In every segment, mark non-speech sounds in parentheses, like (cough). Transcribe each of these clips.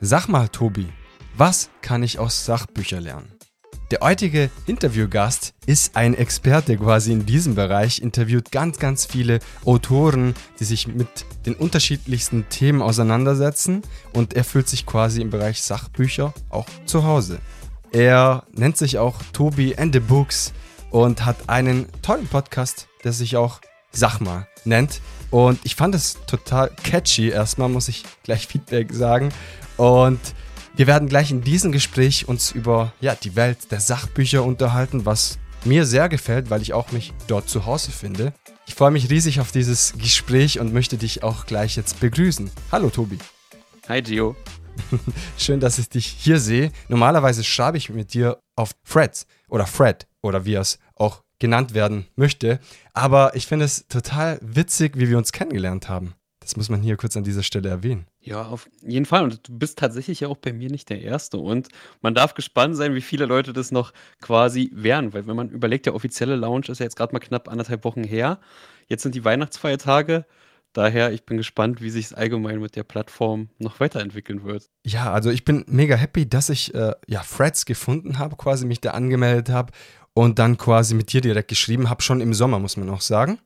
Sag mal, Tobi, was kann ich aus Sachbüchern lernen? Der heutige Interviewgast ist ein Experte quasi in diesem Bereich, interviewt ganz, ganz viele Autoren, die sich mit den unterschiedlichsten Themen auseinandersetzen und er fühlt sich quasi im Bereich Sachbücher auch zu Hause. Er nennt sich auch Tobi and the Books und hat einen tollen Podcast, der sich auch Sag mal nennt. Und ich fand es total catchy. Erstmal muss ich gleich Feedback sagen. Und wir werden gleich in diesem Gespräch uns über ja, die Welt der Sachbücher unterhalten, was mir sehr gefällt, weil ich auch mich dort zu Hause finde. Ich freue mich riesig auf dieses Gespräch und möchte dich auch gleich jetzt begrüßen. Hallo Tobi. Hi Gio. (laughs) Schön, dass ich dich hier sehe. Normalerweise schreibe ich mit dir auf Fred oder Fred oder wie er es auch genannt werden möchte. Aber ich finde es total witzig, wie wir uns kennengelernt haben. Das muss man hier kurz an dieser Stelle erwähnen. Ja, auf jeden Fall. Und du bist tatsächlich ja auch bei mir nicht der Erste. Und man darf gespannt sein, wie viele Leute das noch quasi wären. Weil wenn man überlegt, der offizielle Launch ist ja jetzt gerade mal knapp anderthalb Wochen her. Jetzt sind die Weihnachtsfeiertage. Daher, ich bin gespannt, wie sich es allgemein mit der Plattform noch weiterentwickeln wird. Ja, also ich bin mega happy, dass ich äh, ja Freds gefunden habe, quasi mich da angemeldet habe und dann quasi mit dir direkt geschrieben habe, schon im Sommer, muss man auch sagen.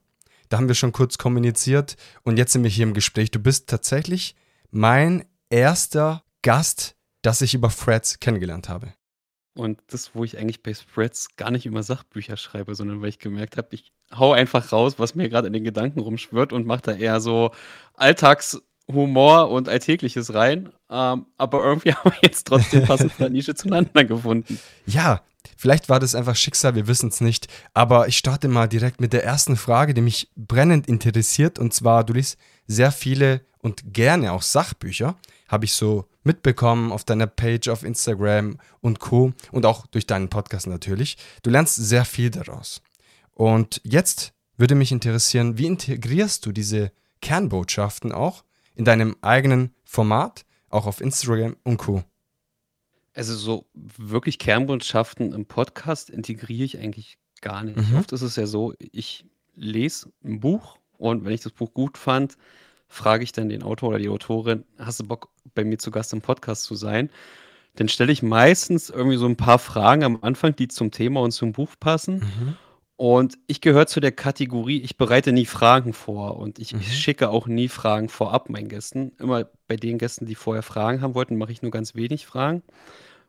Da haben wir schon kurz kommuniziert und jetzt sind wir hier im Gespräch. Du bist tatsächlich mein erster Gast, das ich über Freds kennengelernt habe. Und das, wo ich eigentlich bei Spreads gar nicht über Sachbücher schreibe, sondern weil ich gemerkt habe, ich hau einfach raus, was mir gerade in den Gedanken rumschwirrt und mache da eher so Alltagshumor und Alltägliches rein. Ähm, aber irgendwie (laughs) haben wir jetzt trotzdem passend (laughs) der Nische zueinander gefunden. Ja, vielleicht war das einfach Schicksal, wir wissen es nicht. Aber ich starte mal direkt mit der ersten Frage, die mich brennend interessiert. Und zwar, du liest sehr viele und gerne auch Sachbücher, habe ich so mitbekommen auf deiner Page auf Instagram und Co. und auch durch deinen Podcast natürlich. Du lernst sehr viel daraus. Und jetzt würde mich interessieren, wie integrierst du diese Kernbotschaften auch in deinem eigenen Format, auch auf Instagram und Co. Also so wirklich Kernbotschaften im Podcast integriere ich eigentlich gar nicht. Mhm. Oft ist es ja so, ich lese ein Buch und wenn ich das Buch gut fand, frage ich dann den Autor oder die Autorin, hast du Bock, bei mir zu Gast im Podcast zu sein? Dann stelle ich meistens irgendwie so ein paar Fragen am Anfang, die zum Thema und zum Buch passen. Mhm. Und ich gehöre zu der Kategorie, ich bereite nie Fragen vor und ich, mhm. ich, schicke auch nie Fragen vorab meinen Gästen. Immer bei den Gästen, die vorher Fragen haben wollten, mache ich nur ganz wenig Fragen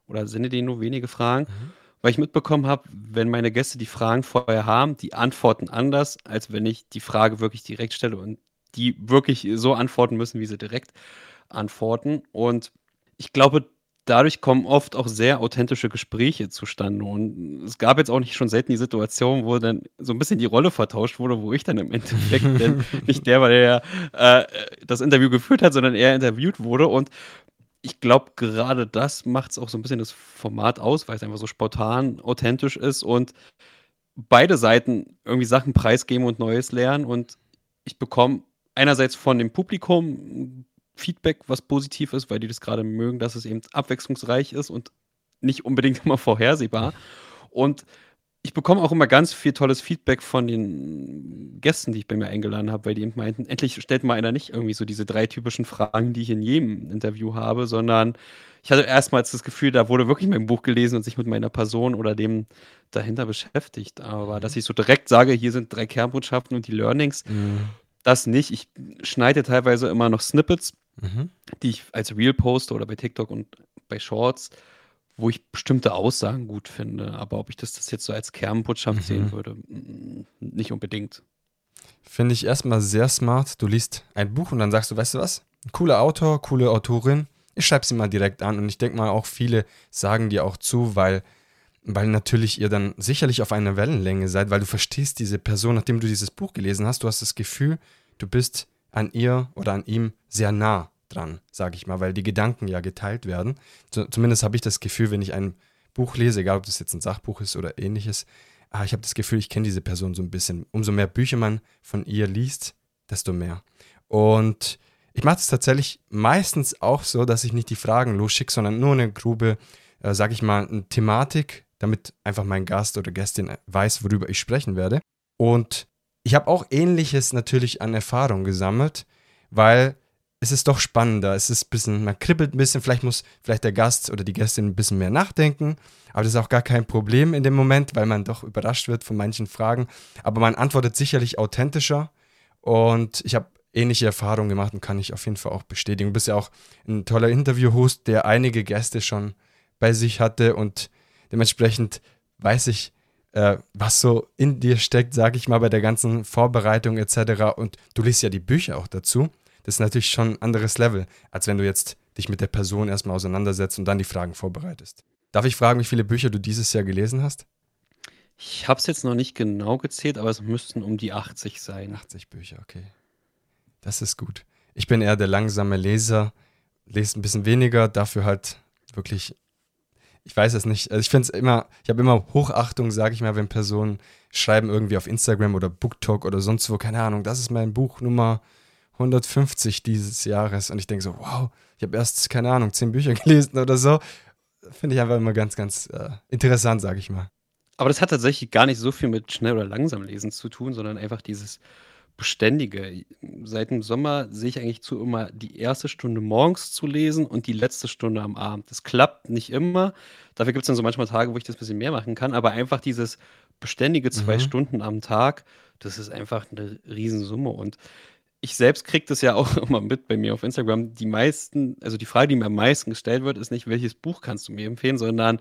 oder sende denen nur wenige Fragen, mhm. weil ich mitbekommen habe, wenn meine Gäste die Fragen vorher haben, die antworten anders, als wenn ich die Frage wirklich direkt stelle und die wirklich so antworten müssen, wie sie direkt antworten. Und ich glaube, dadurch kommen oft auch sehr authentische Gespräche zustande. Und es gab jetzt auch nicht schon selten die Situation, wo dann so ein bisschen die Rolle vertauscht wurde, wo ich dann im Endeffekt (laughs) denn nicht der war, der äh, das Interview geführt hat, sondern er interviewt wurde. Und ich glaube, gerade das macht es auch so ein bisschen das Format aus, weil es einfach so spontan, authentisch ist und beide Seiten irgendwie Sachen preisgeben und Neues lernen. Und ich bekomme einerseits von dem Publikum Feedback, was positiv ist, weil die das gerade mögen, dass es eben abwechslungsreich ist und nicht unbedingt (laughs) immer vorhersehbar. Und ich bekomme auch immer ganz viel tolles Feedback von den Gästen, die ich bei mir eingeladen habe, weil die eben meinten, endlich stellt mal einer nicht irgendwie so diese drei typischen Fragen, die ich in jedem Interview habe, sondern ich hatte erstmals das Gefühl, da wurde wirklich mein Buch gelesen und sich mit meiner Person oder dem dahinter beschäftigt. Aber dass ich so direkt sage, hier sind drei Kernbotschaften und die Learnings, mhm. das nicht. Ich schneide teilweise immer noch Snippets mhm. die ich als Real poste oder bei TikTok und bei Shorts, wo ich bestimmte Aussagen gut finde. Aber ob ich das, das jetzt so als Kernbotschaft mhm. sehen würde, nicht unbedingt. Finde ich erstmal sehr smart. Du liest ein Buch und dann sagst du, weißt du was? Cooler Autor, coole Autorin. Ich schreibe sie mal direkt an. Und ich denke mal, auch viele sagen dir auch zu, weil, weil natürlich ihr dann sicherlich auf einer Wellenlänge seid, weil du verstehst diese Person, nachdem du dieses Buch gelesen hast. Du hast das Gefühl, du bist an ihr oder an ihm sehr nah dran, sage ich mal, weil die Gedanken ja geteilt werden. Zumindest habe ich das Gefühl, wenn ich ein Buch lese, egal ob das jetzt ein Sachbuch ist oder ähnliches, ah, ich habe das Gefühl, ich kenne diese Person so ein bisschen. Umso mehr Bücher man von ihr liest, desto mehr. Und ich mache es tatsächlich meistens auch so, dass ich nicht die Fragen losschicke, sondern nur eine grobe, äh, sage ich mal, eine Thematik, damit einfach mein Gast oder Gästin weiß, worüber ich sprechen werde. Und ich habe auch ähnliches natürlich an Erfahrung gesammelt, weil es ist doch spannender. Es ist ein bisschen, man kribbelt ein bisschen, vielleicht muss vielleicht der Gast oder die Gästin ein bisschen mehr nachdenken. Aber das ist auch gar kein Problem in dem Moment, weil man doch überrascht wird von manchen Fragen. Aber man antwortet sicherlich authentischer. Und ich habe ähnliche Erfahrungen gemacht und kann ich auf jeden Fall auch bestätigen. Du bist ja auch ein toller Interview-Host, der einige Gäste schon bei sich hatte und dementsprechend weiß ich, äh, was so in dir steckt, sage ich mal, bei der ganzen Vorbereitung etc. Und du liest ja die Bücher auch dazu. Das ist natürlich schon ein anderes Level, als wenn du jetzt dich mit der Person erstmal auseinandersetzt und dann die Fragen vorbereitest. Darf ich fragen, wie viele Bücher du dieses Jahr gelesen hast? Ich habe es jetzt noch nicht genau gezählt, aber es müssten um die 80 sein. 80 Bücher, okay. Das ist gut. Ich bin eher der langsame Leser, lese ein bisschen weniger, dafür halt wirklich ich weiß es nicht. Also ich finde es immer, ich habe immer Hochachtung, sage ich mal, wenn Personen schreiben irgendwie auf Instagram oder BookTok oder sonst wo, keine Ahnung, das ist mein Buch Nummer 150 dieses Jahres. Und ich denke so, wow, ich habe erst, keine Ahnung, zehn Bücher (laughs) gelesen oder so. Finde ich einfach immer ganz, ganz äh, interessant, sage ich mal. Aber das hat tatsächlich gar nicht so viel mit schnell oder langsam lesen zu tun, sondern einfach dieses Beständige. Seit dem Sommer sehe ich eigentlich zu, immer die erste Stunde morgens zu lesen und die letzte Stunde am Abend. Das klappt nicht immer. Dafür gibt es dann so manchmal Tage, wo ich das ein bisschen mehr machen kann. Aber einfach dieses beständige zwei mhm. Stunden am Tag, das ist einfach eine Riesensumme. Und ich selbst kriege das ja auch (laughs) immer mit bei mir auf Instagram. Die meisten, also die Frage, die mir am meisten gestellt wird, ist nicht, welches Buch kannst du mir empfehlen, sondern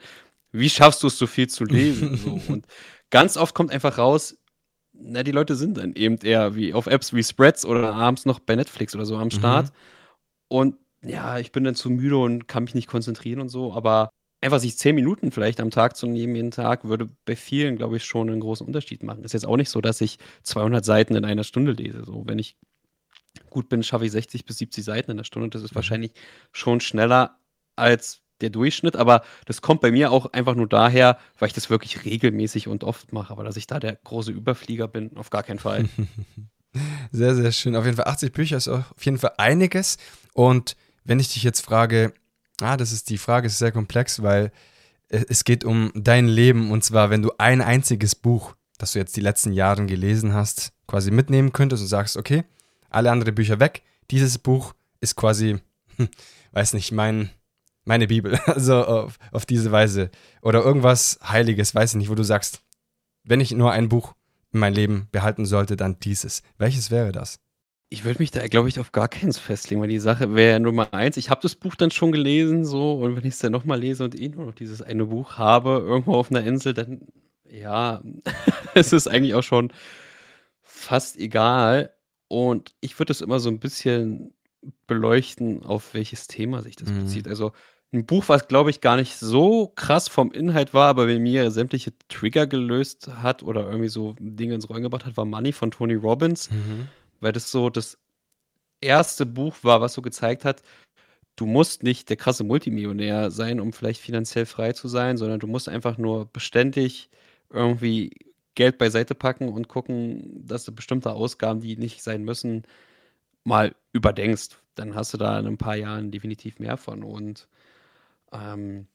wie schaffst du es, so viel zu lesen? so. (laughs) Und ganz oft kommt einfach raus, na, die Leute sind dann eben eher wie auf Apps wie Spreads oder abends noch bei Netflix oder so am Start. Mhm. Und ja, ich bin dann zu müde und kann mich nicht konzentrieren und so, aber einfach sich zehn Minuten vielleicht am Tag zu nehmen, jeden Tag, würde bei vielen, glaube ich, schon einen großen Unterschied machen. Ist jetzt auch nicht so, dass ich 200 Seiten in einer Stunde lese. So, wenn ich gut bin, schaffe ich 60 bis 70 Seiten in der Stunde. Das ist mhm. wahrscheinlich schon schneller als der Durchschnitt, aber das kommt bei mir auch einfach nur daher, weil ich das wirklich regelmäßig und oft mache. Aber dass ich da der große Überflieger bin, auf gar keinen Fall. (laughs) Sehr, sehr schön. Auf jeden Fall 80 Bücher ist auf jeden Fall einiges. Und wenn ich dich jetzt frage, ah, das ist die Frage, ist sehr komplex, weil es geht um dein Leben. Und zwar, wenn du ein einziges Buch, das du jetzt die letzten Jahre gelesen hast, quasi mitnehmen könntest und sagst, okay, alle anderen Bücher weg. Dieses Buch ist quasi, weiß nicht, mein, meine Bibel. (laughs) Also auf, auf diese Weise. Oder irgendwas Heiliges, weiß ich nicht, wo du sagst, wenn ich nur ein Buch in mein Leben behalten sollte, dann dieses. Welches wäre das? Ich würde mich da, glaube ich, auf gar keins festlegen, weil die Sache wäre Nummer eins. Ich habe das Buch dann schon gelesen, so, und wenn ich es dann nochmal lese und eh nur noch dieses eine Buch habe, irgendwo auf einer Insel, dann, ja, (laughs) es ist eigentlich auch schon fast egal. Und ich würde es immer so ein bisschen beleuchten, auf welches Thema sich das mhm. bezieht. Also ein Buch, was, glaube ich, gar nicht so krass vom Inhalt war, aber bei mir sämtliche Trigger gelöst hat oder irgendwie so Dinge ins Rollen gebracht hat, war Money von Tony Robbins, mhm. weil das so das erste Buch war, was so gezeigt hat, du musst nicht der krasse Multimillionär sein, um vielleicht finanziell frei zu sein, sondern du musst einfach nur beständig irgendwie Geld beiseite packen und gucken, dass du bestimmte Ausgaben, die nicht sein müssen, mal überdenkst. Dann hast du da in ein paar Jahren definitiv mehr von. Und ähm,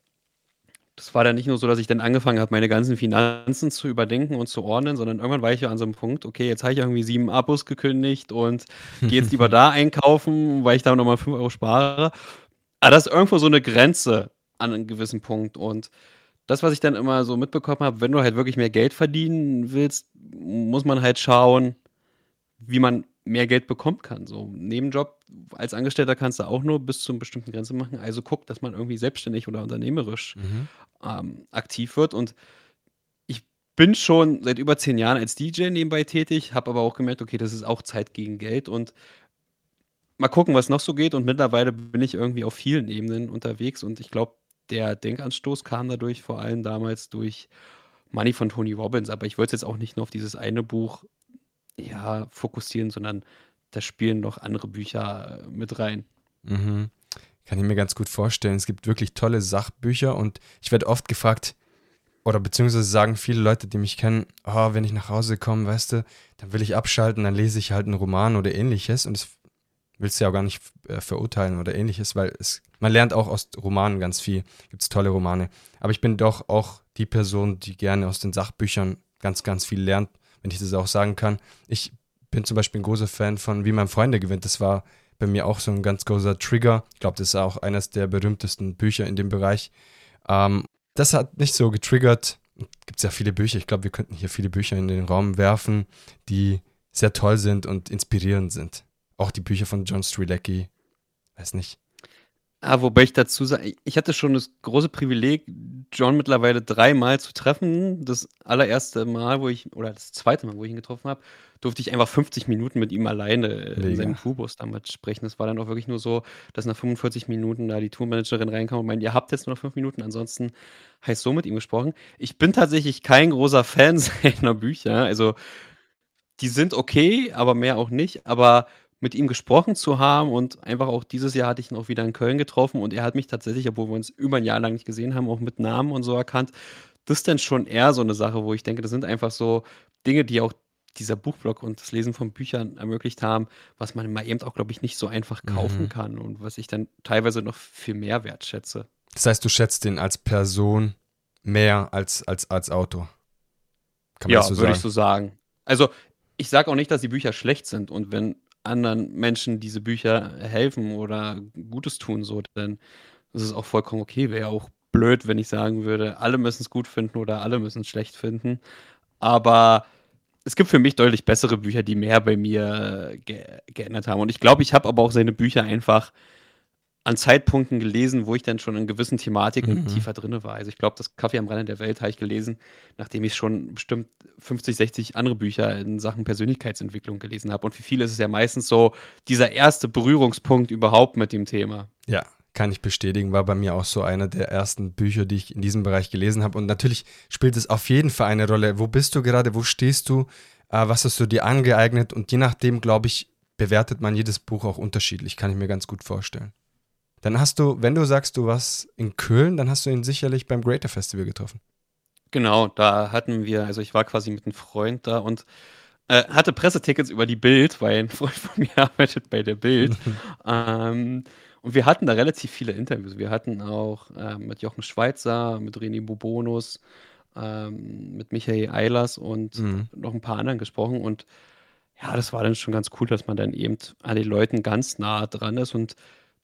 das war dann nicht nur so, dass ich dann angefangen habe, meine ganzen Finanzen zu überdenken und zu ordnen, sondern irgendwann war ich ja an so einem Punkt, okay, jetzt habe ich irgendwie sieben Abos gekündigt und gehe jetzt lieber (laughs) da einkaufen, weil ich da nochmal fünf Euro spare. Aber das ist irgendwo so eine Grenze an einem gewissen Punkt. Und das, was ich dann immer so mitbekommen habe, wenn du halt wirklich mehr Geld verdienen willst, muss man halt schauen, wie man mehr Geld bekommen kann. So Nebenjob als Angestellter kannst du auch nur bis zu einer bestimmten Grenze machen. Also guck, dass man irgendwie selbstständig oder unternehmerisch mhm. ähm, aktiv wird. Und ich bin schon seit über zehn Jahren als DJ nebenbei tätig, habe aber auch gemerkt, okay, das ist auch Zeit gegen Geld und mal gucken, was noch so geht. Und mittlerweile bin ich irgendwie auf vielen Ebenen unterwegs und ich glaube, der Denkanstoß kam dadurch vor allem damals durch Money von Tony Robbins. Aber ich wollte jetzt auch nicht nur auf dieses eine Buch ja, fokussieren, sondern da spielen noch andere Bücher äh, mit rein. Mhm. Kann ich mir ganz gut vorstellen. Es gibt wirklich tolle Sachbücher und ich werde oft gefragt, oder beziehungsweise sagen viele Leute, die mich kennen, oh, wenn ich nach Hause komme, weißt du, dann will ich abschalten, dann lese ich halt einen Roman oder ähnliches und das willst du ja auch gar nicht äh, verurteilen oder ähnliches, weil es, man lernt auch aus Romanen ganz viel, gibt es tolle Romane. Aber ich bin doch auch die Person, die gerne aus den Sachbüchern ganz, ganz viel lernt wenn ich das auch sagen kann. Ich bin zum Beispiel ein großer Fan von Wie man Freunde gewinnt. Das war bei mir auch so ein ganz großer Trigger. Ich glaube, das ist auch eines der berühmtesten Bücher in dem Bereich. Ähm, das hat nicht so getriggert. Gibt es ja viele Bücher. Ich glaube, wir könnten hier viele Bücher in den Raum werfen, die sehr toll sind und inspirierend sind. Auch die Bücher von John Strilecki. Weiß nicht. Ah, wobei ich dazu sage, ich hatte schon das große Privileg, John mittlerweile dreimal zu treffen. Das allererste Mal, wo ich, oder das zweite Mal, wo ich ihn getroffen habe, durfte ich einfach 50 Minuten mit ihm alleine in seinem Tourbus damals sprechen. Das war dann auch wirklich nur so, dass nach 45 Minuten da die Tourmanagerin reinkam und meinte, ihr habt jetzt nur noch fünf Minuten, ansonsten heißt so mit ihm gesprochen. Ich bin tatsächlich kein großer Fan (laughs) seiner Bücher. Also die sind okay, aber mehr auch nicht. Aber mit ihm gesprochen zu haben und einfach auch dieses Jahr hatte ich ihn auch wieder in Köln getroffen und er hat mich tatsächlich, obwohl wir uns über ein Jahr lang nicht gesehen haben, auch mit Namen und so erkannt. Das ist dann schon eher so eine Sache, wo ich denke, das sind einfach so Dinge, die auch dieser Buchblog und das Lesen von Büchern ermöglicht haben, was man mal eben auch, glaube ich, nicht so einfach kaufen mhm. kann und was ich dann teilweise noch viel mehr wertschätze. Das heißt, du schätzt ihn als Person mehr als als, als Autor? Kann man ja, so würde ich so sagen. Also, ich sage auch nicht, dass die Bücher schlecht sind und wenn anderen Menschen diese Bücher helfen oder Gutes tun, so, dann ist auch vollkommen okay. Wäre ja auch blöd, wenn ich sagen würde, alle müssen es gut finden oder alle müssen es schlecht finden. Aber es gibt für mich deutlich bessere Bücher, die mehr bei mir ge geändert haben. Und ich glaube, ich habe aber auch seine Bücher einfach an Zeitpunkten gelesen, wo ich dann schon in gewissen Thematiken mhm. tiefer drin war. Also ich glaube, das Kaffee am Rande der Welt habe ich gelesen, nachdem ich schon bestimmt 50, 60 andere Bücher in Sachen Persönlichkeitsentwicklung gelesen habe. Und für viele ist es ja meistens so dieser erste Berührungspunkt überhaupt mit dem Thema. Ja, kann ich bestätigen, war bei mir auch so einer der ersten Bücher, die ich in diesem Bereich gelesen habe. Und natürlich spielt es auf jeden Fall eine Rolle. Wo bist du gerade? Wo stehst du? Äh, was hast du dir angeeignet? Und je nachdem, glaube ich, bewertet man jedes Buch auch unterschiedlich, kann ich mir ganz gut vorstellen. Dann hast du, wenn du sagst, du warst in Köln, dann hast du ihn sicherlich beim Greater Festival getroffen. Genau, da hatten wir, also ich war quasi mit einem Freund da und äh, hatte Pressetickets über die Bild, weil ein Freund von mir (laughs) arbeitet bei der Bild. (laughs) ähm, und wir hatten da relativ viele Interviews. Wir hatten auch äh, mit Jochen Schweizer, mit René Bubonus, ähm, mit Michael Eilers und mhm. noch ein paar anderen gesprochen. Und ja, das war dann schon ganz cool, dass man dann eben an den Leuten ganz nah dran ist und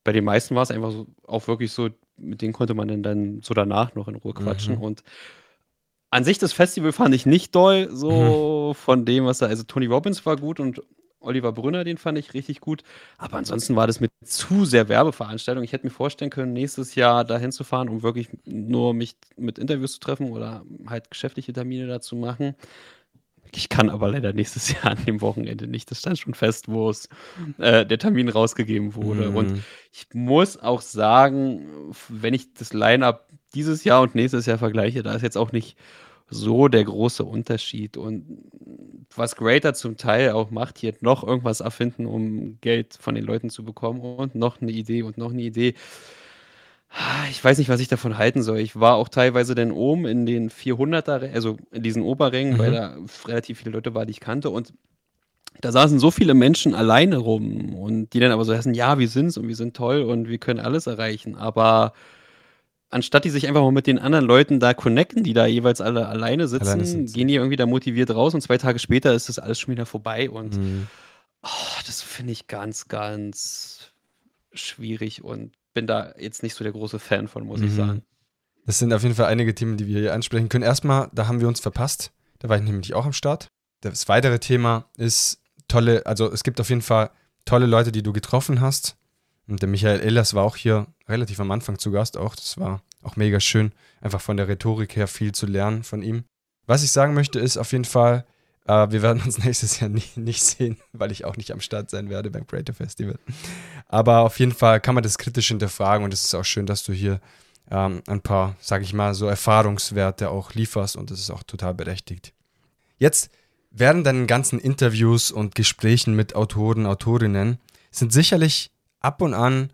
bei den meisten war es einfach so, auch wirklich so, mit denen konnte man dann, so danach noch in Ruhe quatschen. Mhm. Und an sich das Festival fand ich nicht doll, so mhm. von dem, was da, also Tony Robbins war gut und Oliver Brünner, den fand ich richtig gut. Aber ansonsten war das mit zu sehr Werbeveranstaltung. Ich hätte mir vorstellen können, nächstes Jahr dahin zu fahren, um wirklich nur mich mit Interviews zu treffen oder halt geschäftliche Termine da zu machen. Ich kann aber leider nächstes (laughs) Jahr an dem Wochenende nicht. Das stand schon fest, wo es äh, der Termin rausgegeben wurde. Mhm. Und ich muss auch sagen, wenn ich das Line-up dieses Jahr und nächstes Jahr vergleiche, da ist jetzt auch nicht so der große Unterschied. Und was Greater zum Teil auch macht, hier noch irgendwas erfinden, um Geld von den Leuten zu bekommen und noch eine Idee und noch eine Idee. Ich weiß nicht, was ich davon halten soll. Ich war auch teilweise dann oben in den 400er, also in diesen Oberrängen, mhm. weil da relativ viele Leute waren, die ich kannte. Und da saßen so viele Menschen alleine rum und die dann aber so heißen, ja, wir sind's und wir sind toll und wir können alles erreichen. Aber anstatt die sich einfach mal mit den anderen Leuten da connecten, die da jeweils alle alleine sitzen, alleine sitzen. gehen die irgendwie da motiviert raus und zwei Tage später ist das alles schon wieder vorbei. Und mhm. oh, das finde ich ganz, ganz schwierig und bin da jetzt nicht so der große Fan von, muss mhm. ich sagen. Das sind auf jeden Fall einige Themen, die wir hier ansprechen können. Erstmal, da haben wir uns verpasst. Da war ich nämlich auch am Start. Das weitere Thema ist tolle, also es gibt auf jeden Fall tolle Leute, die du getroffen hast. Und der Michael Ehlers war auch hier relativ am Anfang zu Gast auch. Das war auch mega schön, einfach von der Rhetorik her viel zu lernen von ihm. Was ich sagen möchte, ist auf jeden Fall, äh, wir werden uns (laughs) nächstes Jahr nie, nicht sehen, weil ich auch nicht am Start sein werde beim Creative Festival. Aber auf jeden Fall kann man das kritisch hinterfragen und es ist auch schön, dass du hier ähm, ein paar, sag ich mal, so Erfahrungswerte auch lieferst und das ist auch total berechtigt. Jetzt während deinen ganzen Interviews und Gesprächen mit Autoren, Autorinnen sind sicherlich ab und an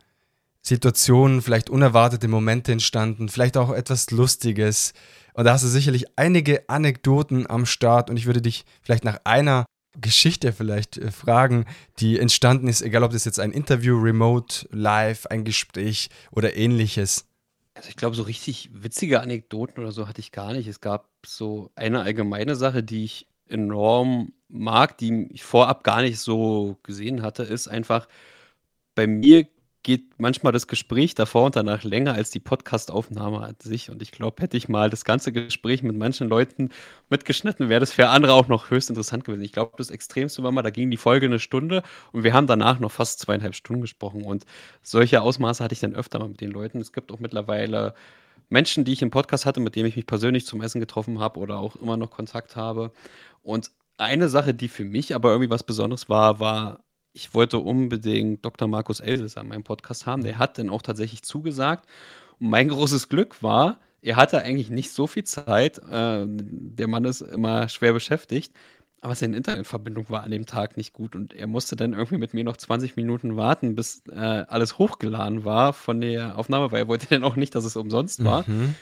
Situationen, vielleicht unerwartete Momente entstanden, vielleicht auch etwas Lustiges. Und da hast du sicherlich einige Anekdoten am Start und ich würde dich vielleicht nach einer Geschichte vielleicht äh, fragen, die entstanden ist, egal ob das jetzt ein Interview, Remote, Live, ein Gespräch oder ähnliches. Also ich glaube, so richtig witzige Anekdoten oder so hatte ich gar nicht. Es gab so eine allgemeine Sache, die ich enorm mag, die ich vorab gar nicht so gesehen hatte, ist einfach, bei mir geht manchmal das Gespräch davor und danach länger als die Podcastaufnahme an sich. Und ich glaube, hätte ich mal das ganze Gespräch mit manchen Leuten mitgeschnitten, wäre das für andere auch noch höchst interessant gewesen. Ich glaube, das Extremste war mal, da ging die Folge eine Stunde und wir haben danach noch fast zweieinhalb Stunden gesprochen. Und solche Ausmaße hatte ich dann öfter mal mit den Leuten. Es gibt auch mittlerweile Menschen, die ich im Podcast hatte, mit denen ich mich persönlich zum Essen getroffen habe oder auch immer noch Kontakt habe. Und eine Sache, die für mich aber irgendwie was Besonderes war, war ich wollte unbedingt Dr. Markus Elses an meinem Podcast haben. Der hat dann auch tatsächlich zugesagt. Und mein großes Glück war, er hatte eigentlich nicht so viel Zeit. Äh, der Mann ist immer schwer beschäftigt. Aber seine Internetverbindung war an dem Tag nicht gut und er musste dann irgendwie mit mir noch 20 Minuten warten, bis äh, alles hochgeladen war von der Aufnahme, weil er wollte dann auch nicht, dass es umsonst war. Mhm.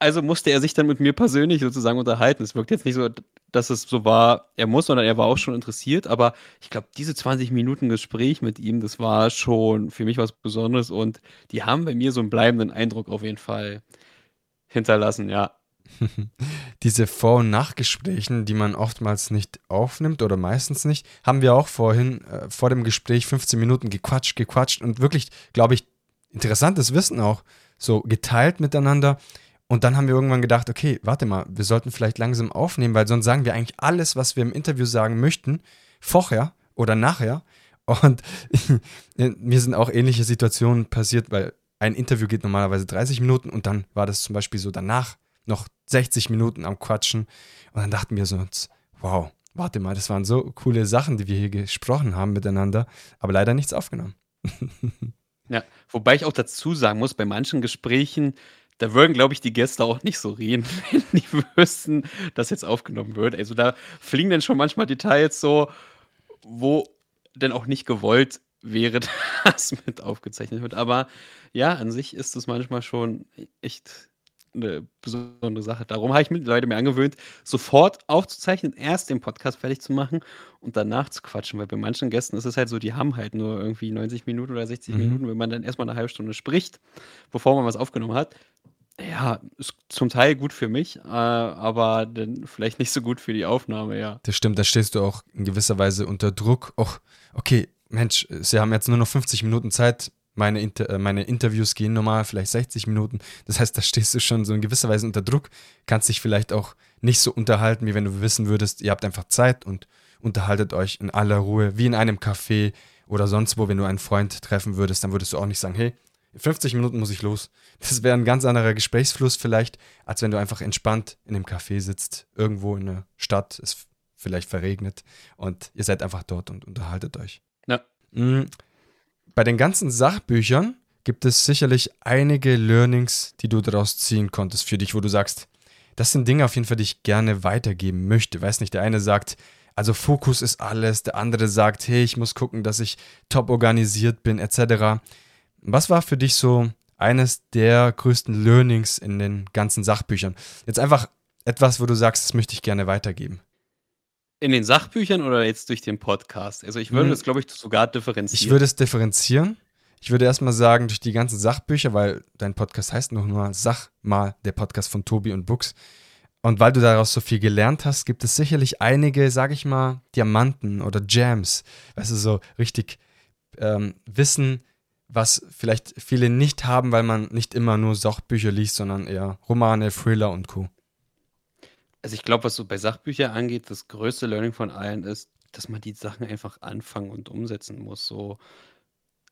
Also musste er sich dann mit mir persönlich sozusagen unterhalten. Es wirkt jetzt nicht so, dass es so war, er muss, sondern er war auch schon interessiert. Aber ich glaube, diese 20 Minuten Gespräch mit ihm, das war schon für mich was Besonderes und die haben bei mir so einen bleibenden Eindruck auf jeden Fall hinterlassen, ja. (laughs) Diese Vor- und Nachgesprächen, die man oftmals nicht aufnimmt oder meistens nicht, haben wir auch vorhin äh, vor dem Gespräch 15 Minuten gequatscht, gequatscht und wirklich, glaube ich, interessantes Wissen auch so geteilt miteinander. Und dann haben wir irgendwann gedacht, okay, warte mal, wir sollten vielleicht langsam aufnehmen, weil sonst sagen wir eigentlich alles, was wir im Interview sagen möchten, vorher oder nachher. Und (laughs) mir sind auch ähnliche Situationen passiert, weil ein Interview geht normalerweise 30 Minuten und dann war das zum Beispiel so danach noch 60 Minuten am Quatschen. Und dann dachten wir so wow, warte mal, das waren so coole Sachen, die wir hier gesprochen haben miteinander, aber leider nichts aufgenommen. (laughs) ja, wobei ich auch dazu sagen muss, bei manchen Gesprächen, da würden, glaube ich, die Gäste auch nicht so reden, (laughs) wenn die wüssten, dass jetzt aufgenommen wird. Also da fliegen dann schon manchmal Details so, wo denn auch nicht gewollt wäre, (laughs) dass mit aufgezeichnet wird. Aber ja, an sich ist es manchmal schon echt eine besondere Sache. Darum habe ich mir Leute mir angewöhnt, sofort aufzuzeichnen, erst den Podcast fertig zu machen und danach zu quatschen. Weil bei manchen Gästen ist es halt so, die haben halt nur irgendwie 90 Minuten oder 60 mhm. Minuten, wenn man dann erstmal eine halbe Stunde spricht, bevor man was aufgenommen hat. Ja, ist zum Teil gut für mich, äh, aber dann vielleicht nicht so gut für die Aufnahme, ja. Das stimmt, da stehst du auch in gewisser Weise unter Druck. Och, okay, Mensch, sie haben jetzt nur noch 50 Minuten Zeit. Meine, Inter äh, meine Interviews gehen normal vielleicht 60 Minuten. Das heißt, da stehst du schon so in gewisser Weise unter Druck, kannst dich vielleicht auch nicht so unterhalten, wie wenn du wissen würdest, ihr habt einfach Zeit und unterhaltet euch in aller Ruhe, wie in einem Café oder sonst wo, wenn du einen Freund treffen würdest, dann würdest du auch nicht sagen, hey, 50 Minuten muss ich los. Das wäre ein ganz anderer Gesprächsfluss vielleicht, als wenn du einfach entspannt in einem Café sitzt, irgendwo in der Stadt, es vielleicht verregnet und ihr seid einfach dort und unterhaltet euch. Ja. Mhm. Bei den ganzen Sachbüchern gibt es sicherlich einige Learnings, die du daraus ziehen konntest für dich, wo du sagst, das sind Dinge auf jeden Fall, die ich gerne weitergeben möchte. Weiß nicht, der eine sagt, also Fokus ist alles, der andere sagt, hey, ich muss gucken, dass ich top organisiert bin, etc. Was war für dich so eines der größten Learnings in den ganzen Sachbüchern? Jetzt einfach etwas, wo du sagst, das möchte ich gerne weitergeben. In den Sachbüchern oder jetzt durch den Podcast? Also ich würde hm. das, glaube ich, sogar differenzieren. Ich würde es differenzieren. Ich würde erstmal sagen, durch die ganzen Sachbücher, weil dein Podcast heißt noch nur Sach mal, der Podcast von Tobi und Books. Und weil du daraus so viel gelernt hast, gibt es sicherlich einige, sage ich mal, Diamanten oder Jams. Weißt du, so richtig ähm, Wissen, was vielleicht viele nicht haben, weil man nicht immer nur Sachbücher liest, sondern eher Romane, Thriller und Co. Also ich glaube, was so bei Sachbüchern angeht, das größte Learning von allen ist, dass man die Sachen einfach anfangen und umsetzen muss. So,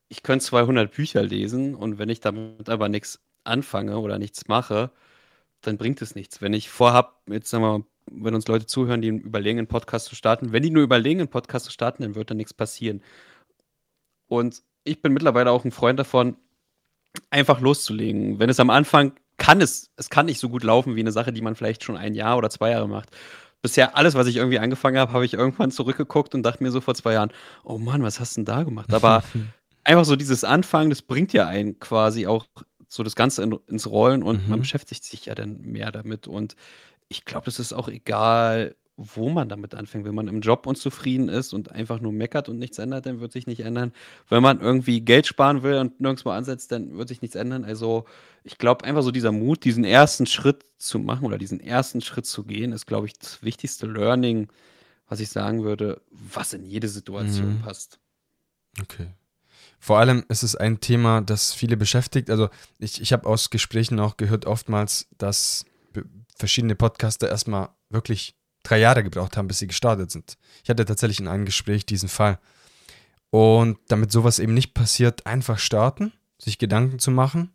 ich könnte 200 Bücher lesen und wenn ich damit aber nichts anfange oder nichts mache, dann bringt es nichts. Wenn ich vorhab, jetzt sagen wir mal, wenn uns Leute zuhören, die überlegen, einen Podcast zu starten, wenn die nur überlegen, einen Podcast zu starten, dann wird da nichts passieren. Und ich bin mittlerweile auch ein Freund davon, einfach loszulegen. Wenn es am Anfang kann es, es kann nicht so gut laufen wie eine Sache, die man vielleicht schon ein Jahr oder zwei Jahre macht. Bisher alles, was ich irgendwie angefangen habe, habe ich irgendwann zurückgeguckt und dachte mir so vor zwei Jahren, oh Mann, was hast du denn da gemacht? Aber (laughs) einfach so dieses Anfangen, das bringt ja einen quasi auch so das Ganze in, ins Rollen und mhm. man beschäftigt sich ja dann mehr damit. Und ich glaube, das ist auch egal, wo man damit anfängt. Wenn man im Job unzufrieden ist und einfach nur meckert und nichts ändert, dann wird sich nicht ändern. Wenn man irgendwie Geld sparen will und nirgendwo ansetzt, dann wird sich nichts ändern. Also ich glaube einfach so dieser Mut, diesen ersten Schritt zu machen oder diesen ersten Schritt zu gehen, ist, glaube ich, das wichtigste Learning, was ich sagen würde, was in jede Situation mhm. passt. Okay. Vor allem ist es ein Thema, das viele beschäftigt. Also ich, ich habe aus Gesprächen auch gehört oftmals, dass verschiedene Podcaster erstmal wirklich drei Jahre gebraucht haben, bis sie gestartet sind. Ich hatte tatsächlich in einem Gespräch diesen Fall. Und damit sowas eben nicht passiert, einfach starten, sich Gedanken zu machen.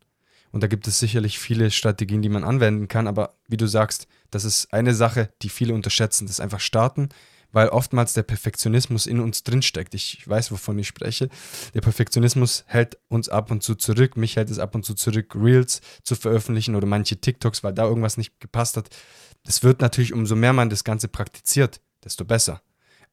Und da gibt es sicherlich viele Strategien, die man anwenden kann. Aber wie du sagst, das ist eine Sache, die viele unterschätzen, das einfach starten, weil oftmals der Perfektionismus in uns drinsteckt. Ich weiß, wovon ich spreche. Der Perfektionismus hält uns ab und zu zurück. Mich hält es ab und zu zurück, Reels zu veröffentlichen oder manche TikToks, weil da irgendwas nicht gepasst hat. Es wird natürlich, umso mehr man das Ganze praktiziert, desto besser.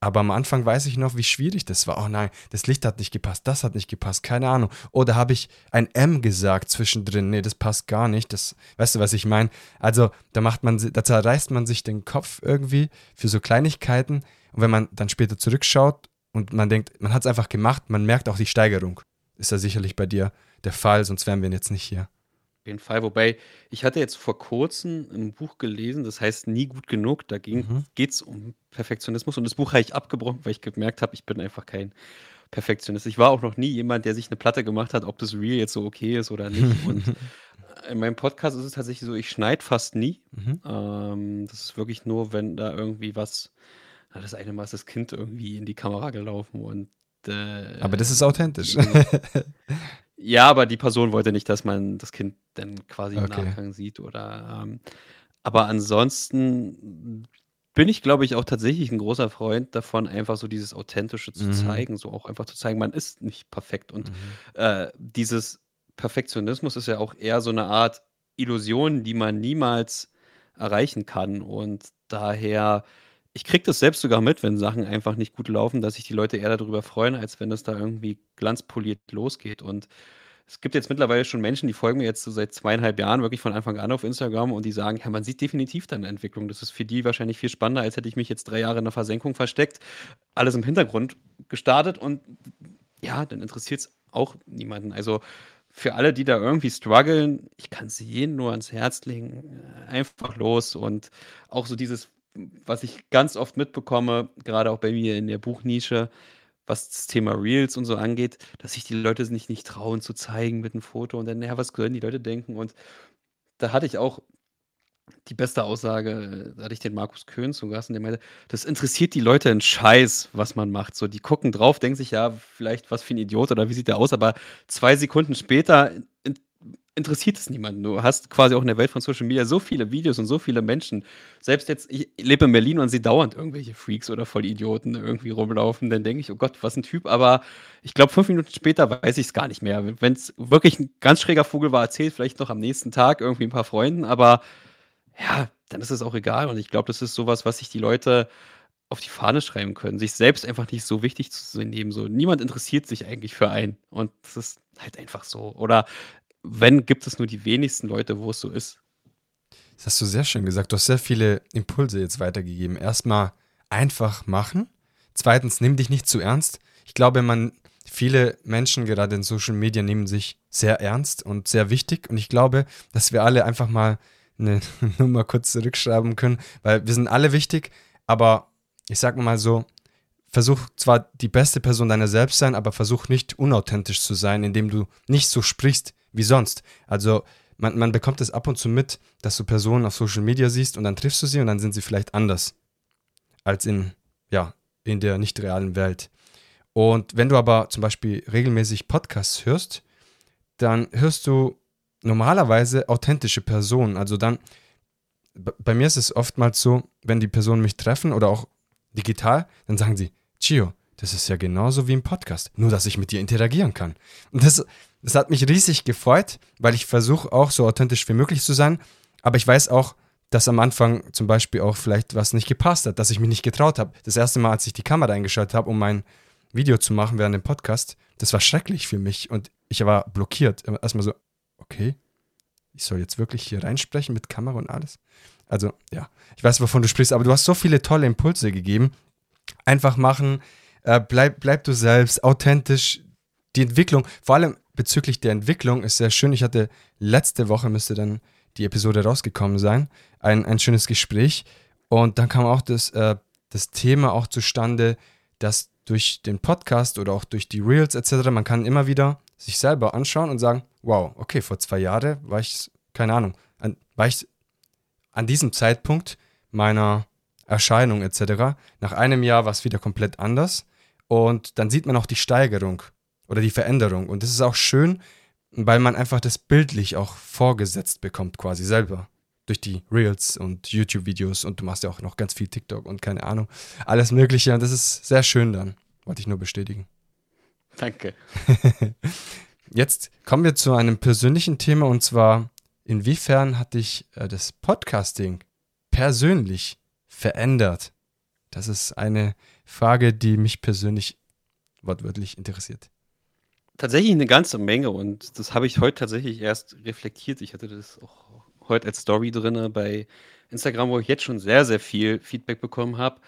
Aber am Anfang weiß ich noch, wie schwierig das war. Oh nein, das Licht hat nicht gepasst, das hat nicht gepasst, keine Ahnung. Oder habe ich ein M gesagt zwischendrin? Nee, das passt gar nicht. Das, weißt du, was ich meine? Also, da macht man, da zerreißt man sich den Kopf irgendwie für so Kleinigkeiten. Und wenn man dann später zurückschaut und man denkt, man hat es einfach gemacht, man merkt auch die Steigerung. Ist ja sicherlich bei dir der Fall, sonst wären wir jetzt nicht hier jeden Fall. Wobei, ich hatte jetzt vor kurzem ein Buch gelesen, das heißt Nie gut genug. Da mhm. geht es um Perfektionismus. Und das Buch habe ich abgebrochen, weil ich gemerkt habe, ich bin einfach kein Perfektionist. Ich war auch noch nie jemand, der sich eine Platte gemacht hat, ob das Real jetzt so okay ist oder nicht. (laughs) Und in meinem Podcast ist es tatsächlich so, ich schneide fast nie. Mhm. Ähm, das ist wirklich nur, wenn da irgendwie was. Na, das eine Mal ist das Kind irgendwie in die Kamera gelaufen und. Äh, Aber das ist authentisch. (laughs) Ja, aber die Person wollte nicht, dass man das Kind dann quasi im okay. Nachgang sieht oder ähm, aber ansonsten bin ich, glaube ich, auch tatsächlich ein großer Freund davon, einfach so dieses Authentische zu mhm. zeigen, so auch einfach zu zeigen, man ist nicht perfekt. Und mhm. äh, dieses Perfektionismus ist ja auch eher so eine Art Illusion, die man niemals erreichen kann. Und daher ich kriege das selbst sogar mit, wenn Sachen einfach nicht gut laufen, dass sich die Leute eher darüber freuen, als wenn es da irgendwie glanzpoliert losgeht. Und es gibt jetzt mittlerweile schon Menschen, die folgen mir jetzt so seit zweieinhalb Jahren wirklich von Anfang an auf Instagram und die sagen, ja, man sieht definitiv deine Entwicklung. Das ist für die wahrscheinlich viel spannender, als hätte ich mich jetzt drei Jahre in der Versenkung versteckt, alles im Hintergrund gestartet und ja, dann interessiert es auch niemanden. Also für alle, die da irgendwie strugglen, ich kann es jedem nur ans Herz legen, einfach los und auch so dieses was ich ganz oft mitbekomme, gerade auch bei mir in der Buchnische, was das Thema Reels und so angeht, dass sich die Leute nicht, nicht trauen zu zeigen mit einem Foto und dann, naja, was können die Leute denken? Und da hatte ich auch die beste Aussage, da hatte ich den Markus Köhn zu Gast und der meinte, das interessiert die Leute in Scheiß, was man macht. So, die gucken drauf, denken sich, ja, vielleicht was für ein Idiot oder wie sieht der aus, aber zwei Sekunden später interessiert es niemanden. Du hast quasi auch in der Welt von Social Media so viele Videos und so viele Menschen. Selbst jetzt, ich lebe in Berlin und sehe dauernd irgendwelche Freaks oder Vollidioten irgendwie rumlaufen. Dann denke ich, oh Gott, was ein Typ. Aber ich glaube, fünf Minuten später weiß ich es gar nicht mehr. Wenn es wirklich ein ganz schräger Vogel war, erzählt vielleicht noch am nächsten Tag irgendwie ein paar Freunden. Aber ja, dann ist es auch egal. Und ich glaube, das ist sowas, was sich die Leute auf die Fahne schreiben können, sich selbst einfach nicht so wichtig zu nehmen. So, niemand interessiert sich eigentlich für einen. Und das ist halt einfach so. Oder wenn, gibt es nur die wenigsten Leute, wo es so ist. Das hast du sehr schön gesagt. Du hast sehr viele Impulse jetzt weitergegeben. Erstmal einfach machen. Zweitens, nimm dich nicht zu ernst. Ich glaube, man, viele Menschen gerade in Social Media nehmen sich sehr ernst und sehr wichtig. Und ich glaube, dass wir alle einfach mal eine (laughs) Nummer kurz zurückschreiben können, weil wir sind alle wichtig, aber ich sag mal so, versuch zwar die beste Person deiner selbst sein, aber versuch nicht unauthentisch zu sein, indem du nicht so sprichst, wie sonst. Also man, man bekommt es ab und zu mit, dass du Personen auf Social Media siehst und dann triffst du sie und dann sind sie vielleicht anders als in, ja, in der nicht realen Welt. Und wenn du aber zum Beispiel regelmäßig Podcasts hörst, dann hörst du normalerweise authentische Personen. Also dann, bei mir ist es oftmals so, wenn die Personen mich treffen oder auch digital, dann sagen sie, Chio, das ist ja genauso wie im Podcast, nur dass ich mit dir interagieren kann. Und das, das hat mich riesig gefreut, weil ich versuche auch so authentisch wie möglich zu sein. Aber ich weiß auch, dass am Anfang zum Beispiel auch vielleicht was nicht gepasst hat, dass ich mich nicht getraut habe. Das erste Mal, als ich die Kamera eingeschaltet habe, um mein Video zu machen während dem Podcast, das war schrecklich für mich und ich war blockiert. Erstmal so, okay, ich soll jetzt wirklich hier reinsprechen mit Kamera und alles. Also, ja, ich weiß, wovon du sprichst, aber du hast so viele tolle Impulse gegeben. Einfach machen, äh, bleib, bleib du selbst, authentisch. Die Entwicklung, vor allem bezüglich der Entwicklung, ist sehr schön. Ich hatte letzte Woche, müsste dann die Episode rausgekommen sein, ein, ein schönes Gespräch. Und dann kam auch das, äh, das Thema auch zustande, dass durch den Podcast oder auch durch die Reels etc., man kann immer wieder sich selber anschauen und sagen, wow, okay, vor zwei Jahren war ich, keine Ahnung, an, war ich an diesem Zeitpunkt meiner Erscheinung etc. Nach einem Jahr war es wieder komplett anders und dann sieht man auch die Steigerung oder die Veränderung und das ist auch schön, weil man einfach das bildlich auch vorgesetzt bekommt quasi selber durch die Reels und YouTube-Videos und du machst ja auch noch ganz viel TikTok und keine Ahnung, alles Mögliche und das ist sehr schön dann, wollte ich nur bestätigen. Danke. (laughs) Jetzt kommen wir zu einem persönlichen Thema und zwar, inwiefern hat dich äh, das Podcasting persönlich verändert? Das ist eine Frage, die mich persönlich wortwörtlich interessiert. Tatsächlich eine ganze Menge und das habe ich heute tatsächlich erst reflektiert. Ich hatte das auch heute als Story drin bei Instagram, wo ich jetzt schon sehr, sehr viel Feedback bekommen habe,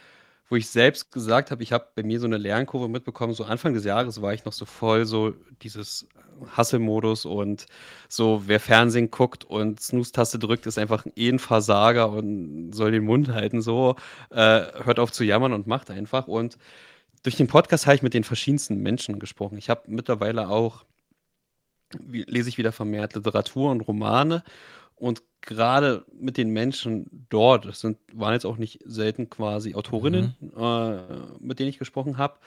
wo ich selbst gesagt habe, ich habe bei mir so eine Lernkurve mitbekommen. So Anfang des Jahres war ich noch so voll so dieses Hustle-Modus und so, wer Fernsehen guckt und Snooze-Taste drückt, ist einfach eh ein Versager und soll den Mund halten, so, äh, hört auf zu jammern und macht einfach. Und durch den Podcast habe ich mit den verschiedensten Menschen gesprochen. Ich habe mittlerweile auch, lese ich wieder vermehrt Literatur und Romane und gerade mit den Menschen dort, das sind, waren jetzt auch nicht selten quasi Autorinnen, mhm. äh, mit denen ich gesprochen habe.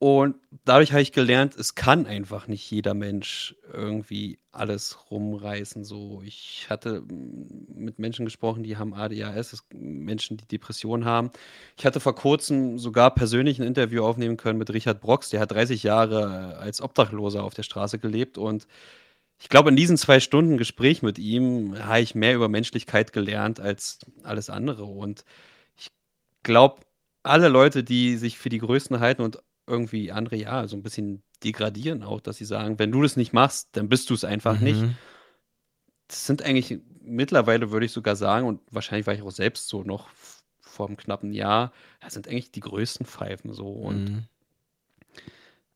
Und dadurch habe ich gelernt, es kann einfach nicht jeder Mensch irgendwie alles rumreißen. So, ich hatte mit Menschen gesprochen, die haben ADHS, Menschen, die Depressionen haben. Ich hatte vor kurzem sogar persönlich ein Interview aufnehmen können mit Richard Brox, der hat 30 Jahre als Obdachloser auf der Straße gelebt und ich glaube, in diesen zwei Stunden Gespräch mit ihm habe ich mehr über Menschlichkeit gelernt als alles andere. Und ich glaube, alle Leute, die sich für die Größten halten und irgendwie andere, ja, so ein bisschen degradieren auch, dass sie sagen, wenn du das nicht machst, dann bist du es einfach mhm. nicht. Das sind eigentlich mittlerweile, würde ich sogar sagen, und wahrscheinlich war ich auch selbst so noch vor einem knappen Jahr, das sind eigentlich die größten Pfeifen so. Und mhm.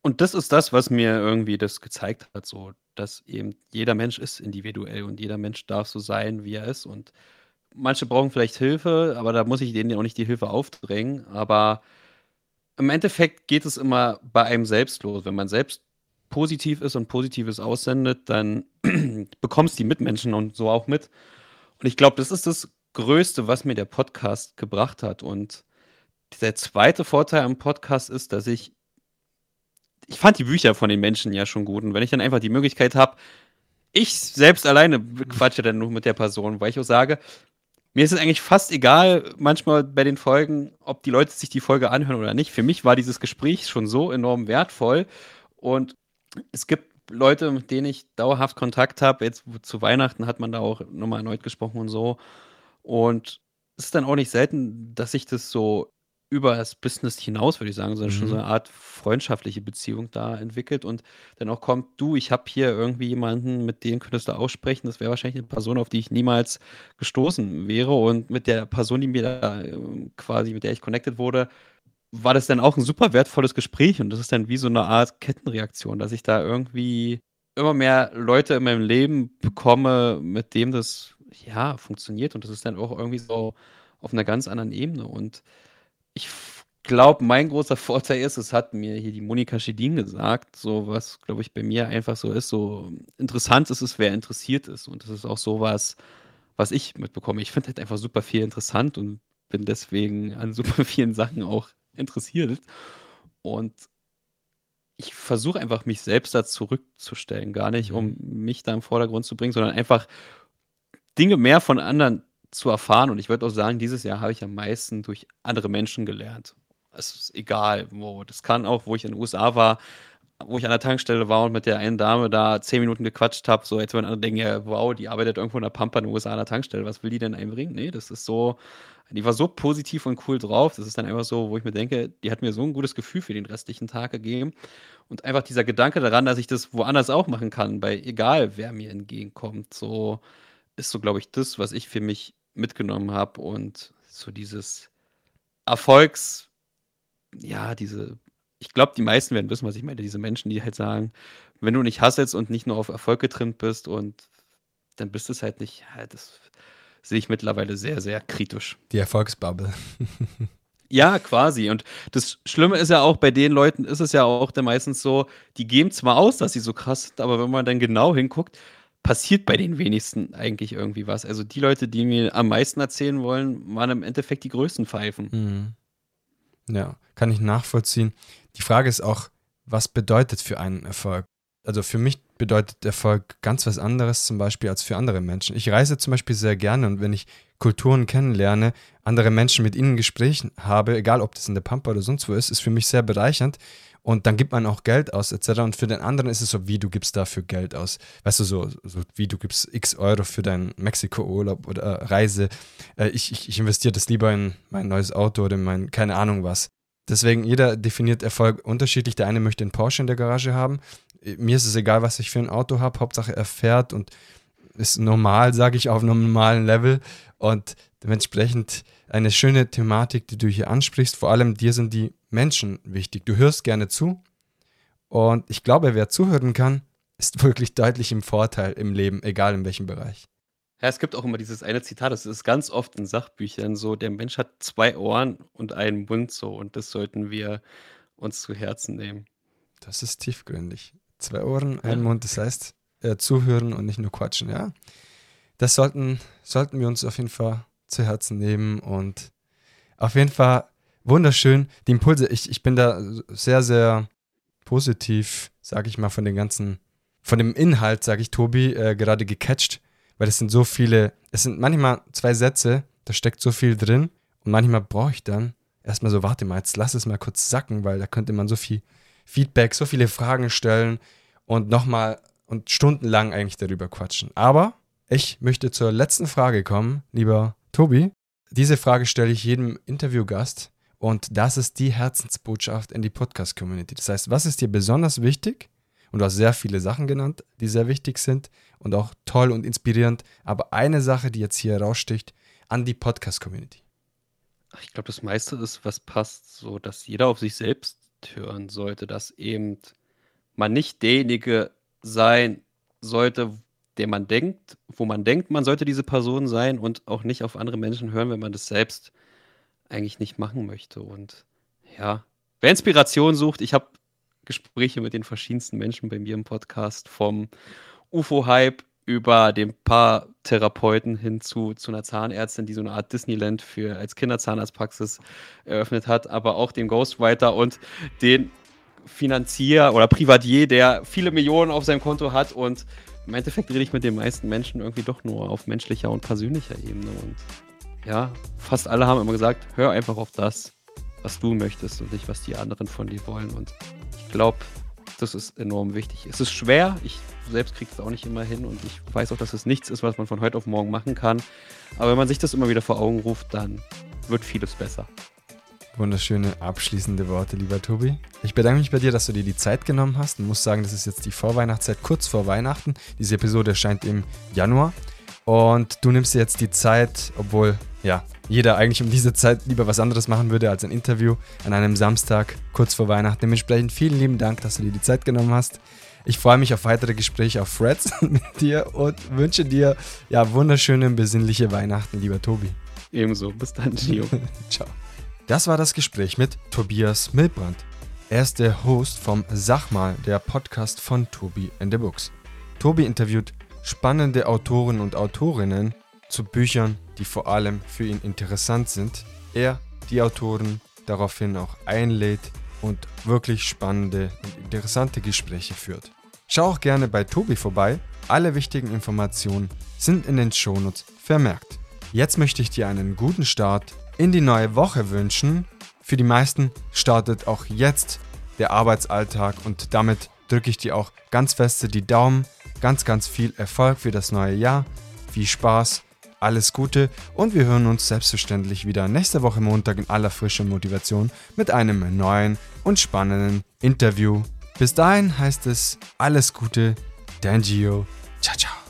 Und das ist das, was mir irgendwie das gezeigt hat, so, dass eben jeder Mensch ist individuell und jeder Mensch darf so sein, wie er ist. Und manche brauchen vielleicht Hilfe, aber da muss ich denen ja auch nicht die Hilfe aufdrängen. Aber im Endeffekt geht es immer bei einem selbst los. Wenn man selbst positiv ist und Positives aussendet, dann (clears throat) bekommst die Mitmenschen und so auch mit. Und ich glaube, das ist das Größte, was mir der Podcast gebracht hat. Und der zweite Vorteil am Podcast ist, dass ich ich fand die Bücher von den Menschen ja schon gut. Und wenn ich dann einfach die Möglichkeit habe, ich selbst alleine quatsche dann nur mit der Person, weil ich auch sage, mir ist es eigentlich fast egal, manchmal bei den Folgen, ob die Leute sich die Folge anhören oder nicht. Für mich war dieses Gespräch schon so enorm wertvoll. Und es gibt Leute, mit denen ich dauerhaft Kontakt habe. Jetzt zu Weihnachten hat man da auch nochmal erneut gesprochen und so. Und es ist dann auch nicht selten, dass sich das so über das Business hinaus, würde ich sagen, sondern mhm. schon so mhm. eine Art freundschaftliche Beziehung da entwickelt und dann auch kommt, du, ich habe hier irgendwie jemanden, mit dem könntest du aussprechen, das wäre wahrscheinlich eine Person, auf die ich niemals gestoßen wäre und mit der Person, die mir da ähm, quasi, mit der ich connected wurde, war das dann auch ein super wertvolles Gespräch und das ist dann wie so eine Art Kettenreaktion, dass ich da irgendwie immer mehr Leute in meinem Leben bekomme, mit dem das ja funktioniert und das ist dann auch irgendwie so auf einer ganz anderen Ebene und ich glaube, mein großer Vorteil ist, es hat mir hier die Monika Schedin gesagt, so was, glaube ich, bei mir einfach so ist, so interessant ist es, wer interessiert ist. Und das ist auch so was, was ich mitbekomme. Ich finde halt einfach super viel interessant und bin deswegen an (laughs) super vielen Sachen auch interessiert. Und ich versuche einfach, mich selbst da zurückzustellen. Gar nicht, um mhm. mich da im Vordergrund zu bringen, sondern einfach Dinge mehr von anderen zu erfahren. Und ich würde auch sagen, dieses Jahr habe ich am meisten durch andere Menschen gelernt. Es ist egal, wo. Das kann auch, wo ich in den USA war, wo ich an der Tankstelle war und mit der einen Dame da zehn Minuten gequatscht habe, so jetzt wenn andere denken, wow, die arbeitet irgendwo in der Pampa in den USA an der Tankstelle, was will die denn einbringen? Nee, das ist so, die war so positiv und cool drauf, das ist dann einfach so, wo ich mir denke, die hat mir so ein gutes Gefühl für den restlichen Tag gegeben und einfach dieser Gedanke daran, dass ich das woanders auch machen kann, bei egal wer mir entgegenkommt, so ist so, glaube ich, das, was ich für mich mitgenommen habe und so dieses Erfolgs, ja, diese, ich glaube, die meisten werden wissen, was ich meine, diese Menschen, die halt sagen, wenn du nicht hasselst und nicht nur auf Erfolg getrimmt bist und dann bist du es halt nicht, ja, das sehe ich mittlerweile sehr, sehr kritisch. Die Erfolgsbubble. (laughs) Ja, quasi. Und das Schlimme ist ja auch, bei den Leuten ist es ja auch dann meistens so, die geben zwar aus, dass sie so krass sind, aber wenn man dann genau hinguckt, passiert bei den wenigsten eigentlich irgendwie was. Also die Leute, die mir am meisten erzählen wollen, waren im Endeffekt die größten Pfeifen. Mhm. Ja, kann ich nachvollziehen. Die Frage ist auch, was bedeutet für einen Erfolg? Also für mich bedeutet Erfolg ganz was anderes zum Beispiel als für andere Menschen. Ich reise zum Beispiel sehr gerne und wenn ich Kulturen kennenlerne, andere Menschen mit ihnen Gesprächen habe, egal ob das in der Pampa oder sonst wo ist, ist für mich sehr bereichernd. Und dann gibt man auch Geld aus, etc. Und für den anderen ist es so, wie du gibst dafür Geld aus. Weißt du, so, so wie du gibst x Euro für deinen Mexiko-Urlaub oder äh, Reise. Äh, ich, ich, ich investiere das lieber in mein neues Auto oder in mein, keine Ahnung was. Deswegen, jeder definiert Erfolg unterschiedlich. Der eine möchte einen Porsche in der Garage haben. Mir ist es egal, was ich für ein Auto habe. Hauptsache, er fährt und ist normal, sage ich, auf einem normalen Level. Und dementsprechend eine schöne Thematik, die du hier ansprichst. Vor allem dir sind die Menschen wichtig. Du hörst gerne zu. Und ich glaube, wer zuhören kann, ist (laughs) wirklich deutlich im Vorteil im Leben, egal in welchem Bereich. Ja, es gibt auch immer dieses eine Zitat, das ist ganz oft in Sachbüchern so, der Mensch hat zwei Ohren und einen Mund so und das sollten wir uns zu Herzen nehmen. Das ist tiefgründig. Zwei Ohren, ein ja. Mund, das heißt äh, zuhören und nicht nur quatschen, ja. Das sollten, sollten wir uns auf jeden Fall zu Herzen nehmen und auf jeden Fall wunderschön. Die Impulse, ich, ich bin da sehr, sehr positiv, sage ich mal, von den ganzen, von dem Inhalt, sage ich, Tobi, äh, gerade gecatcht weil es sind so viele, es sind manchmal zwei Sätze, da steckt so viel drin und manchmal brauche ich dann erstmal so, warte mal, jetzt lass es mal kurz sacken, weil da könnte man so viel Feedback, so viele Fragen stellen und nochmal und stundenlang eigentlich darüber quatschen. Aber ich möchte zur letzten Frage kommen, lieber Tobi. Diese Frage stelle ich jedem Interviewgast und das ist die Herzensbotschaft in die Podcast-Community. Das heißt, was ist dir besonders wichtig? Und du hast sehr viele Sachen genannt, die sehr wichtig sind und auch toll und inspirierend. Aber eine Sache, die jetzt hier heraussticht, an die Podcast-Community. Ich glaube, das meiste ist, was passt, so dass jeder auf sich selbst hören sollte, dass eben man nicht derjenige sein sollte, der man denkt, wo man denkt, man sollte diese Person sein und auch nicht auf andere Menschen hören, wenn man das selbst eigentlich nicht machen möchte. Und ja, wer Inspiration sucht, ich habe Gespräche mit den verschiedensten Menschen bei mir im Podcast, vom UFO-Hype über den paar Therapeuten hin zu, zu einer Zahnärztin, die so eine Art Disneyland für als Kinderzahnarztpraxis eröffnet hat, aber auch den Ghostwriter und den Finanzier oder Privatier, der viele Millionen auf seinem Konto hat und im Endeffekt rede ich mit den meisten Menschen irgendwie doch nur auf menschlicher und persönlicher Ebene und ja, fast alle haben immer gesagt, hör einfach auf das, was du möchtest und nicht, was die anderen von dir wollen und glaube, das ist enorm wichtig. Es ist schwer, ich selbst kriege es auch nicht immer hin und ich weiß auch, dass es nichts ist, was man von heute auf morgen machen kann. Aber wenn man sich das immer wieder vor Augen ruft, dann wird vieles besser. Wunderschöne abschließende Worte, lieber Tobi. Ich bedanke mich bei dir, dass du dir die Zeit genommen hast und muss sagen, das ist jetzt die Vorweihnachtszeit, kurz vor Weihnachten. Diese Episode erscheint im Januar. Und du nimmst dir jetzt die Zeit, obwohl, ja, jeder eigentlich um diese Zeit lieber was anderes machen würde als ein Interview an einem Samstag kurz vor Weihnachten. Dementsprechend vielen lieben Dank, dass du dir die Zeit genommen hast. Ich freue mich auf weitere Gespräche auf Freds (laughs) mit dir und wünsche dir ja wunderschöne, besinnliche Weihnachten, lieber Tobi. Ebenso. Bis dann, Gio. (laughs) Ciao. Das war das Gespräch mit Tobias Milbrand. Er ist der Host vom Sachmal, der Podcast von Tobi and the Books. Tobi interviewt spannende Autoren und Autorinnen zu Büchern, die vor allem für ihn interessant sind. Er die Autoren daraufhin auch einlädt und wirklich spannende und interessante Gespräche führt. Schau auch gerne bei Tobi vorbei. Alle wichtigen Informationen sind in den Shownotes vermerkt. Jetzt möchte ich dir einen guten Start in die neue Woche wünschen. Für die meisten startet auch jetzt der Arbeitsalltag und damit drücke ich dir auch ganz feste die Daumen. Ganz, ganz viel Erfolg für das neue Jahr. Viel Spaß alles Gute und wir hören uns selbstverständlich wieder nächste Woche Montag in aller Frische Motivation mit einem neuen und spannenden Interview. Bis dahin heißt es alles Gute, Dangio. Ciao, ciao.